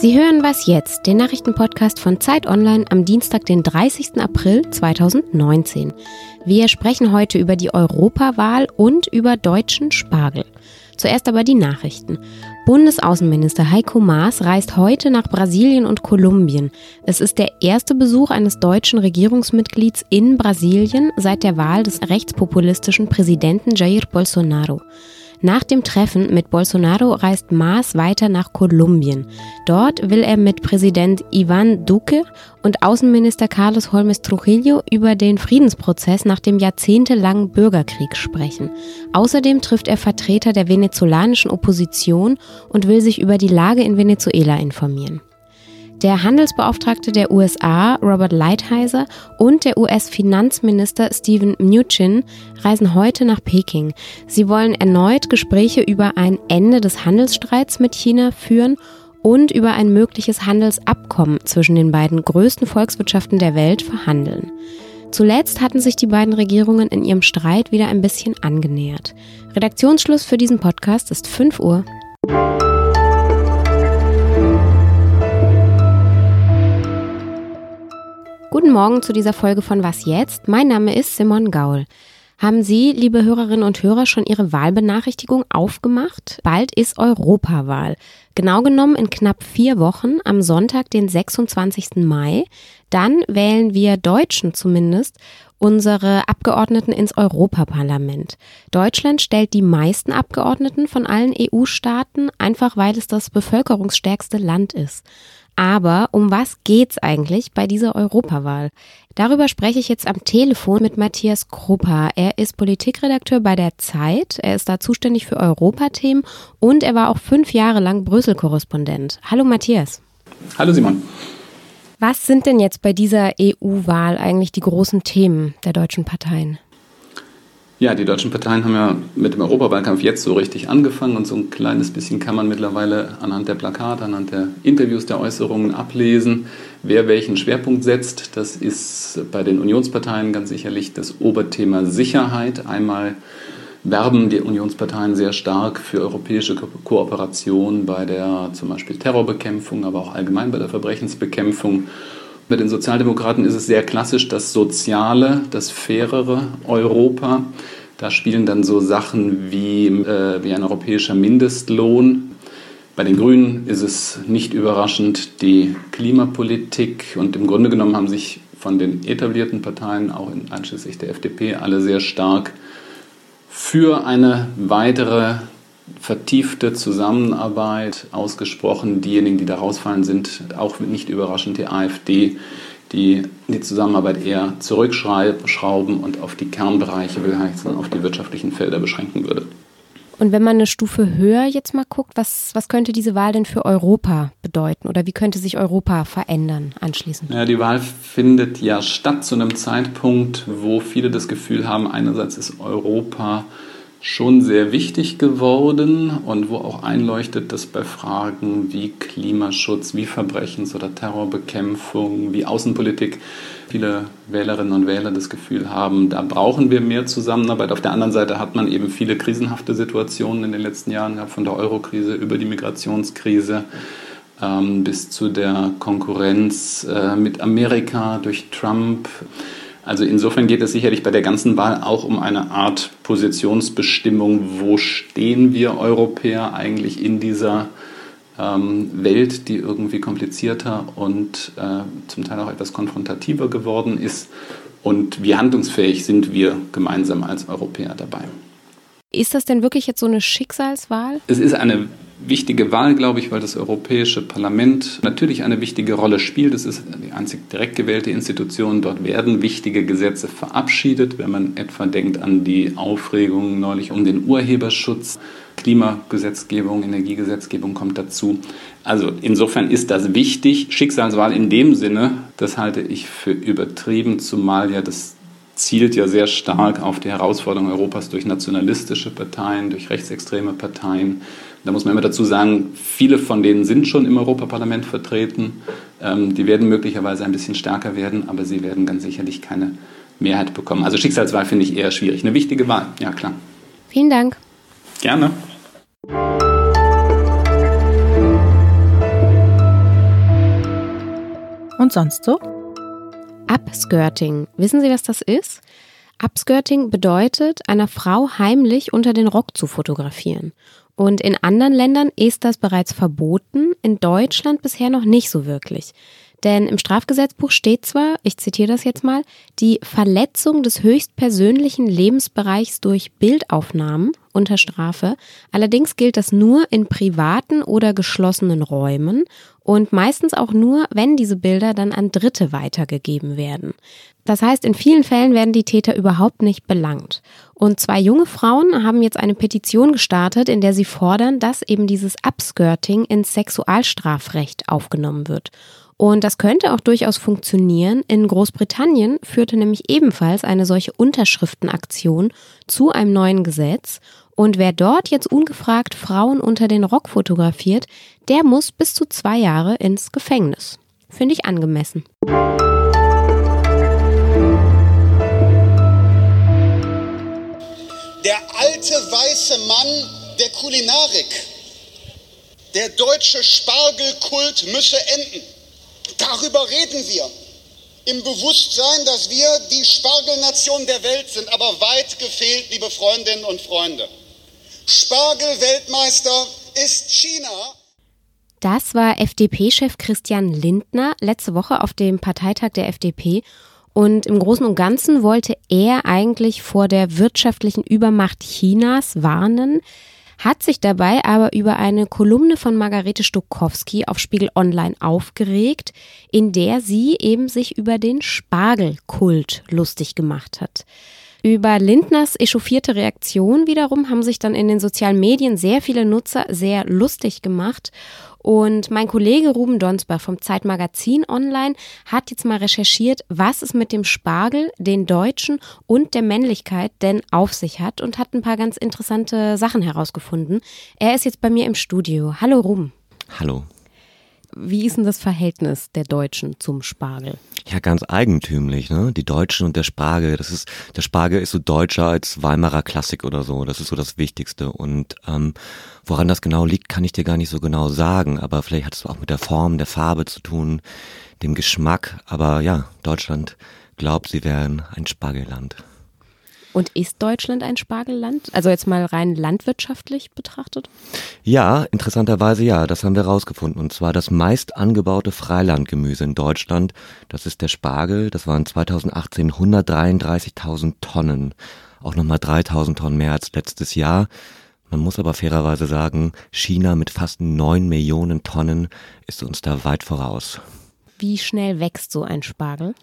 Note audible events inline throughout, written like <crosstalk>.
Sie hören was jetzt, den Nachrichtenpodcast von Zeit Online am Dienstag, den 30. April 2019. Wir sprechen heute über die Europawahl und über deutschen Spargel. Zuerst aber die Nachrichten. Bundesaußenminister Heiko Maas reist heute nach Brasilien und Kolumbien. Es ist der erste Besuch eines deutschen Regierungsmitglieds in Brasilien seit der Wahl des rechtspopulistischen Präsidenten Jair Bolsonaro. Nach dem Treffen mit Bolsonaro reist Maas weiter nach Kolumbien. Dort will er mit Präsident Ivan Duque und Außenminister Carlos Holmes Trujillo über den Friedensprozess nach dem jahrzehntelangen Bürgerkrieg sprechen. Außerdem trifft er Vertreter der venezolanischen Opposition und will sich über die Lage in Venezuela informieren. Der Handelsbeauftragte der USA, Robert Lighthizer, und der US-Finanzminister Steven Mnuchin reisen heute nach Peking. Sie wollen erneut Gespräche über ein Ende des Handelsstreits mit China führen und über ein mögliches Handelsabkommen zwischen den beiden größten Volkswirtschaften der Welt verhandeln. Zuletzt hatten sich die beiden Regierungen in ihrem Streit wieder ein bisschen angenähert. Redaktionsschluss für diesen Podcast ist 5 Uhr. Guten Morgen zu dieser Folge von Was jetzt? Mein Name ist Simon Gaul. Haben Sie, liebe Hörerinnen und Hörer, schon Ihre Wahlbenachrichtigung aufgemacht? Bald ist Europawahl. Genau genommen in knapp vier Wochen, am Sonntag, den 26. Mai. Dann wählen wir Deutschen zumindest unsere Abgeordneten ins Europaparlament. Deutschland stellt die meisten Abgeordneten von allen EU-Staaten, einfach weil es das bevölkerungsstärkste Land ist. Aber um was geht's eigentlich bei dieser Europawahl? Darüber spreche ich jetzt am Telefon mit Matthias Krupper. Er ist Politikredakteur bei der Zeit. Er ist da zuständig für Europathemen und er war auch fünf Jahre lang Brüssel-Korrespondent. Hallo Matthias. Hallo Simon. Was sind denn jetzt bei dieser EU-Wahl eigentlich die großen Themen der deutschen Parteien? Ja, die deutschen Parteien haben ja mit dem Europawahlkampf jetzt so richtig angefangen und so ein kleines bisschen kann man mittlerweile anhand der Plakate, anhand der Interviews, der Äußerungen ablesen, wer welchen Schwerpunkt setzt. Das ist bei den Unionsparteien ganz sicherlich das Oberthema Sicherheit. Einmal werben die Unionsparteien sehr stark für europäische Ko Kooperation bei der zum Beispiel Terrorbekämpfung, aber auch allgemein bei der Verbrechensbekämpfung. Bei den Sozialdemokraten ist es sehr klassisch das soziale, das fairere Europa. Da spielen dann so Sachen wie, äh, wie ein europäischer Mindestlohn. Bei den Grünen ist es nicht überraschend die Klimapolitik und im Grunde genommen haben sich von den etablierten Parteien, auch einschließlich der FDP, alle sehr stark für eine weitere vertiefte Zusammenarbeit ausgesprochen. Diejenigen, die da rausfallen, sind auch nicht überraschend die AfD, die die Zusammenarbeit eher zurückschrauben und auf die Kernbereiche, will heißen, auf die wirtschaftlichen Felder beschränken würde. Und wenn man eine Stufe höher jetzt mal guckt, was, was könnte diese Wahl denn für Europa bedeuten oder wie könnte sich Europa verändern anschließend? Ja, die Wahl findet ja statt zu einem Zeitpunkt, wo viele das Gefühl haben, einerseits ist Europa schon sehr wichtig geworden und wo auch einleuchtet, dass bei Fragen wie Klimaschutz, wie Verbrechens- oder Terrorbekämpfung, wie Außenpolitik viele Wählerinnen und Wähler das Gefühl haben, da brauchen wir mehr Zusammenarbeit. Auf der anderen Seite hat man eben viele krisenhafte Situationen in den letzten Jahren gehabt, von der Eurokrise über die Migrationskrise ähm, bis zu der Konkurrenz äh, mit Amerika durch Trump. Also insofern geht es sicherlich bei der ganzen Wahl auch um eine Art Positionsbestimmung. Wo stehen wir Europäer eigentlich in dieser ähm, Welt, die irgendwie komplizierter und äh, zum Teil auch etwas konfrontativer geworden ist? Und wie handlungsfähig sind wir gemeinsam als Europäer dabei? Ist das denn wirklich jetzt so eine Schicksalswahl? Es ist eine wichtige Wahl, glaube ich, weil das Europäische Parlament natürlich eine wichtige Rolle spielt. Es ist die einzig direkt gewählte Institution. Dort werden wichtige Gesetze verabschiedet. Wenn man etwa denkt an die Aufregung neulich um den Urheberschutz, Klimagesetzgebung, Energiegesetzgebung kommt dazu. Also insofern ist das wichtig. Schicksalswahl in dem Sinne, das halte ich für übertrieben, zumal ja das zielt ja sehr stark auf die Herausforderung Europas durch nationalistische Parteien, durch rechtsextreme Parteien, da muss man immer dazu sagen, viele von denen sind schon im Europaparlament vertreten. Ähm, die werden möglicherweise ein bisschen stärker werden, aber sie werden ganz sicherlich keine Mehrheit bekommen. Also Schicksalswahl finde ich eher schwierig. Eine wichtige Wahl, ja klar. Vielen Dank. Gerne. und sonst so? Upskirting. Wissen Sie, was das ist? Upskirting bedeutet, einer Frau heimlich unter den Rock zu fotografieren. Und in anderen Ländern ist das bereits verboten, in Deutschland bisher noch nicht so wirklich. Denn im Strafgesetzbuch steht zwar, ich zitiere das jetzt mal, die Verletzung des höchstpersönlichen Lebensbereichs durch Bildaufnahmen unter Strafe. Allerdings gilt das nur in privaten oder geschlossenen Räumen und meistens auch nur, wenn diese Bilder dann an Dritte weitergegeben werden. Das heißt, in vielen Fällen werden die Täter überhaupt nicht belangt. Und zwei junge Frauen haben jetzt eine Petition gestartet, in der sie fordern, dass eben dieses Upskirting ins Sexualstrafrecht aufgenommen wird. Und das könnte auch durchaus funktionieren. In Großbritannien führte nämlich ebenfalls eine solche Unterschriftenaktion zu einem neuen Gesetz. Und wer dort jetzt ungefragt Frauen unter den Rock fotografiert, der muss bis zu zwei Jahre ins Gefängnis. Finde ich angemessen. Der alte weiße Mann der Kulinarik. Der deutsche Spargelkult müsse enden. Darüber reden wir. Im Bewusstsein, dass wir die Spargelnation der Welt sind, aber weit gefehlt, liebe Freundinnen und Freunde. Spargelweltmeister ist China. Das war FDP-Chef Christian Lindner letzte Woche auf dem Parteitag der FDP. Und im Großen und Ganzen wollte er eigentlich vor der wirtschaftlichen Übermacht Chinas warnen hat sich dabei aber über eine Kolumne von Margarete Stokowski auf Spiegel Online aufgeregt, in der sie eben sich über den Spargelkult lustig gemacht hat. Über Lindners echauffierte Reaktion wiederum haben sich dann in den sozialen Medien sehr viele Nutzer sehr lustig gemacht. Und mein Kollege Ruben Donsbach vom Zeitmagazin Online hat jetzt mal recherchiert, was es mit dem Spargel, den Deutschen und der Männlichkeit denn auf sich hat und hat ein paar ganz interessante Sachen herausgefunden. Er ist jetzt bei mir im Studio. Hallo Ruben. Hallo. Wie ist denn das Verhältnis der Deutschen zum Spargel? Ja, ganz eigentümlich, ne? Die Deutschen und der Spargel, das ist, der Spargel ist so deutscher als Weimarer Klassik oder so. Das ist so das Wichtigste. Und ähm, woran das genau liegt, kann ich dir gar nicht so genau sagen. Aber vielleicht hat es auch mit der Form, der Farbe zu tun, dem Geschmack. Aber ja, Deutschland glaubt, sie wären ein Spargelland. Und ist Deutschland ein Spargelland? Also jetzt mal rein landwirtschaftlich betrachtet? Ja, interessanterweise ja, das haben wir rausgefunden. Und zwar das meist angebaute Freilandgemüse in Deutschland, das ist der Spargel. Das waren 2018 133.000 Tonnen. Auch nochmal 3.000 Tonnen mehr als letztes Jahr. Man muss aber fairerweise sagen, China mit fast 9 Millionen Tonnen ist uns da weit voraus. Wie schnell wächst so ein Spargel?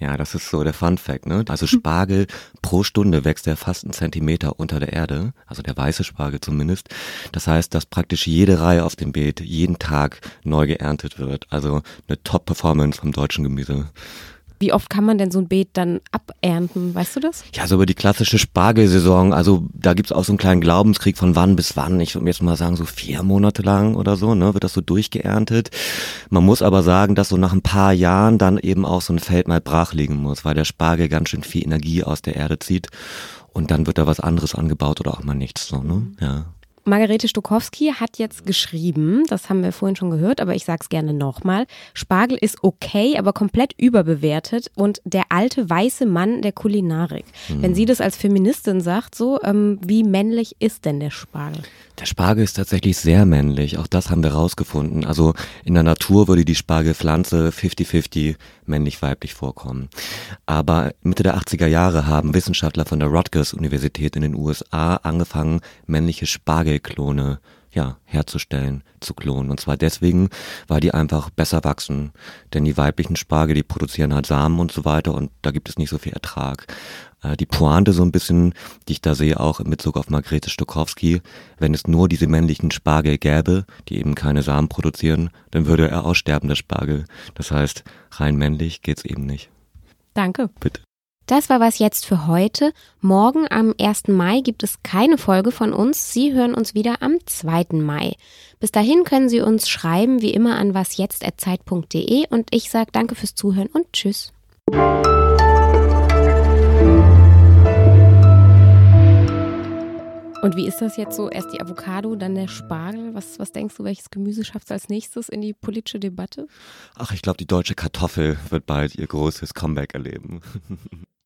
Ja, das ist so der Fun Fact, ne? Also Spargel pro Stunde wächst er fast einen Zentimeter unter der Erde, also der weiße Spargel zumindest. Das heißt, dass praktisch jede Reihe auf dem Beet jeden Tag neu geerntet wird. Also eine Top-Performance vom deutschen Gemüse. Wie oft kann man denn so ein Beet dann abernten? Weißt du das? Ja, so über die klassische Spargelsaison. Also da gibt's auch so einen kleinen Glaubenskrieg von wann bis wann. Ich würde jetzt mal sagen, so vier Monate lang oder so, ne, wird das so durchgeerntet. Man muss aber sagen, dass so nach ein paar Jahren dann eben auch so ein Feld mal brach liegen muss, weil der Spargel ganz schön viel Energie aus der Erde zieht. Und dann wird da was anderes angebaut oder auch mal nichts so, ne? Ja. Margarete Stokowski hat jetzt geschrieben, das haben wir vorhin schon gehört, aber ich sage es gerne nochmal, Spargel ist okay, aber komplett überbewertet und der alte weiße Mann der Kulinarik. Mhm. Wenn sie das als Feministin sagt, so, ähm, wie männlich ist denn der Spargel? Der Spargel ist tatsächlich sehr männlich, auch das haben wir rausgefunden. Also in der Natur würde die Spargelpflanze 50-50 männlich-weiblich vorkommen. Aber Mitte der 80er Jahre haben Wissenschaftler von der Rutgers Universität in den USA angefangen, männliche Spargelklone ja, herzustellen, zu klonen. Und zwar deswegen, weil die einfach besser wachsen. Denn die weiblichen Spargel, die produzieren halt Samen und so weiter und da gibt es nicht so viel Ertrag. Äh, die Pointe so ein bisschen, die ich da sehe, auch in Bezug auf Margrethe Stokowski, wenn es nur diese männlichen Spargel gäbe, die eben keine Samen produzieren, dann würde er aussterben, der Spargel. Das heißt, rein männlich geht's eben nicht. Danke. Bitte. Das war was jetzt für heute. Morgen am 1. Mai gibt es keine Folge von uns. Sie hören uns wieder am 2. Mai. Bis dahin können Sie uns schreiben, wie immer an wasjetzt.zeit.de und ich sage danke fürs Zuhören und tschüss. Und wie ist das jetzt so? Erst die Avocado, dann der Spargel. Was, was denkst du, welches Gemüse schafft es als nächstes in die politische Debatte? Ach, ich glaube, die deutsche Kartoffel wird bald ihr großes Comeback erleben. <laughs>